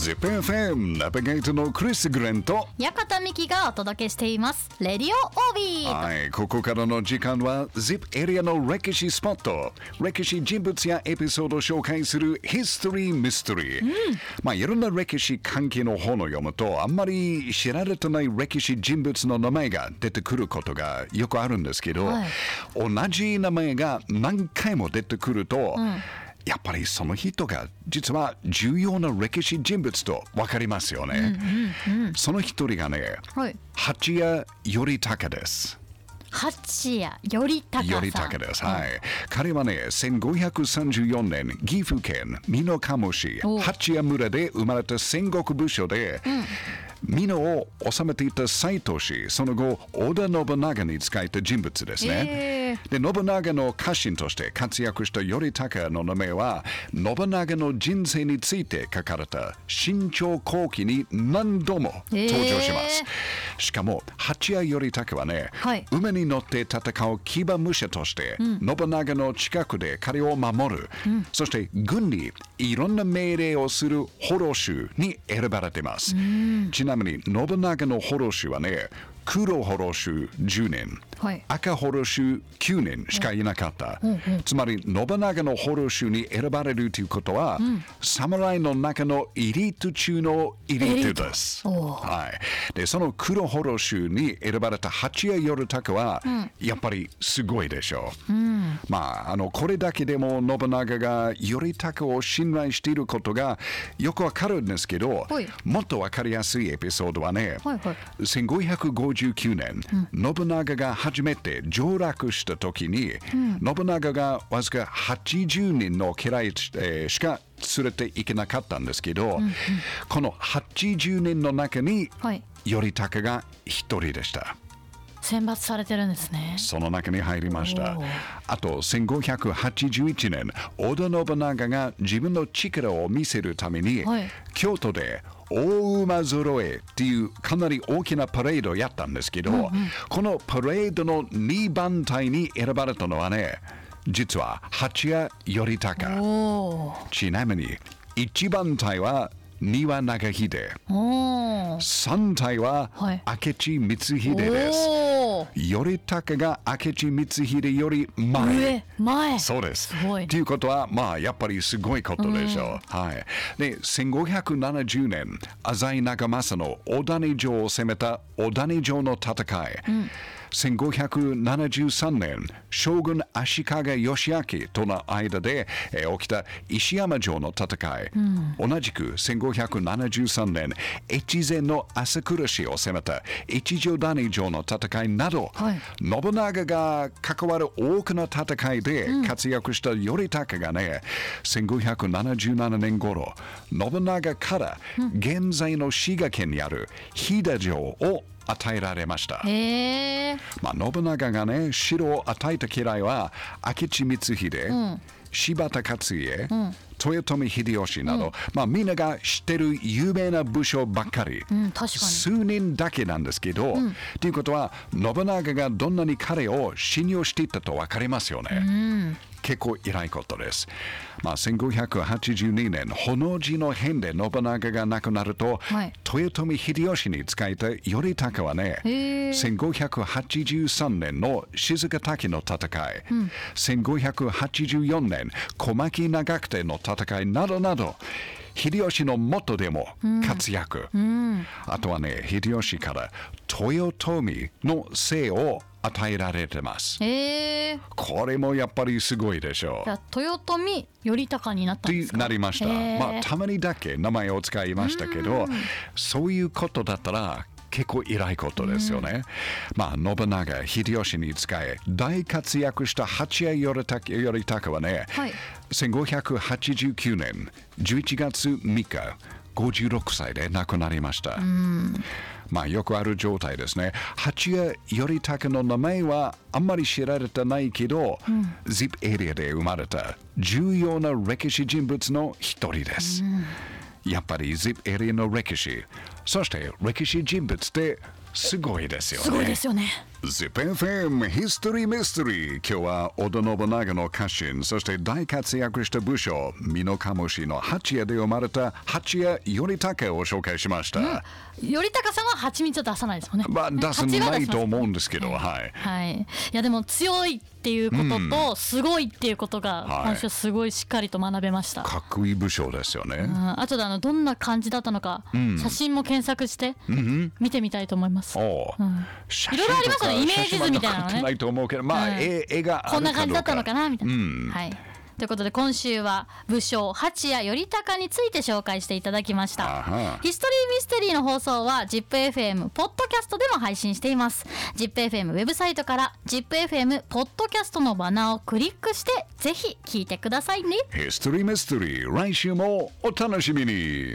ZIPFM ナビゲートのクリス・グレンと館美希がお届けしています。レディオオービー。はい、ここからの時間は ZIP エリアの歴史スポット歴史人物やエピソードを紹介するヒストリー・ミステリー、まあいろんな歴史関係の本を読むとあんまり知られてない歴史人物の名前が出てくることがよくあるんですけど、はい。同じ名前が何回も出てくると、やっぱりその人が実は重要な歴史人物と分かりますよね。その一人がね、はい八谷頼隆です。八谷頼隆さん頼隆です。はい。彼はね、1534年、岐阜県美濃加茂市お八谷村で生まれた戦国武将で、美濃を治めていた斎藤氏、その後、織田信長に仕えた人物ですね。えで信長の家臣として活躍した頼隆の名前は信長の人生について書かれた新潮後期に何度も登場します、しかも八谷頼隆はね、はい馬に乗って戦う騎馬武者として、信長の近くで彼を守る、そして軍にいろんな命令をする捕虜衆に選ばれています、ちなみに信長の捕虜衆はね黒捕虜衆10年、はい。赤捕虜衆9年しかいなかった、つまり信長の捕虜衆に選ばれるということは、侍の中のエリート中のエリートです、おはい、でその黒捕虜衆に選ばれた八谷頼隆は、やっぱりすごいでしょう、まああのこれだけでも信長が頼隆を信頼していることがよくわかるんですけど、はい。もっとわかりやすいエピソードはね、はいはい。1559年、信長が初めて上洛した時に、信長がわずか80人の家来、えーしか連れて行けなかったんですけど、この80人の中に、はい。頼隆が一人でした。選抜されてるんですね。その中に入りました。あと1581年、織田信長が自分の力を見せるために、はい。京都で大馬揃えっていうかなり大きなパレードをやったんですけど、このパレードの2番隊に選ばれたのはね、実は八谷頼隆。おおちなみに1番隊は丹羽長秀、おー。3隊ははい。明智光秀です。頼隆が明智光秀より前。上前そうです。すごいということは、まあ、やっぱりすごいことでしょう。はい。で、1570年、浅井長政の小谷城を攻めた小谷城の戦い。1573年、将軍足利義明との間で、えー起きた石山城の戦い。同じく1573年、越前の朝倉氏を攻めた一条谷城の戦いなど、はい。信長が関わる多くの戦いで活躍した頼隆がね、1577年頃信長から現在の滋賀県にある飛騨城を与えられました。まあ、信長がね、城を与えた家来は、明智光秀、柴田勝家、豊臣秀吉など、まあ、みんなが知ってる有名な武将ばっかり。うん数人だけなんですけど、ということは、信長がどんなに彼を信用していたと分かりますよね。結構偉いことです。まあ、1582年、炎寺の変で信長が亡くなると、はい。豊臣秀吉に仕えた頼隆はね、へー1583年の静滝の戦い、1584年小牧長久手の戦いなどなど秀吉の元でも活躍、あとはね秀吉から豊臣の姓を与えられてます。これもやっぱりすごいでしょう。じゃあ豊臣頼隆になったんですか？なりました、まあ、たまにだけ名前を使いましたけどそういうことだったら結構偉いことですよね、まあ信長秀吉に仕え大活躍した八谷頼隆頼隆はね、はい。1589年11月3日56歳で亡くなりました、まあよくある状態ですね。八谷頼隆の名前はあんまり知られてないけど、ZIP エリアで生まれた重要な歴史人物の一人です。やっぱり ZIP エリアの歴史、そして歴史人物ってすごいですよね。すごいですよね ZIPFM ヒストリーミステリー今日は織田信長の家臣そして大活躍した武将美濃加茂市の八谷で生まれた八谷頼武を紹介しました、頼高さんは蜂蜜を出さないですもんね。まあ出さ蜂はないと思うんですけどはい。はい、いやでも強いっていうこととすごいっていうことがはい今週すごいしっかりと学べました、かっこいい武将ですよね、うん、あとであのどんな感じだったのか、写真も検索して見てみたいと思います、いろいろありますよねイメージ図みたいなのね。ないと思うけどまあ、うん。絵絵がこんな感じだったのかなみたいな、うん。はい。ということで今週は武将八谷頼高について紹介していただきました。ヒストリーミステリーの放送は ZIPFM ポッドキャストでも配信しています。ZIPFM ウェブサイトから ZIPFM ポッドキャストのバナーをクリックしてぜひ聞いてくださいね。ヒストリーミステリー来週もお楽しみに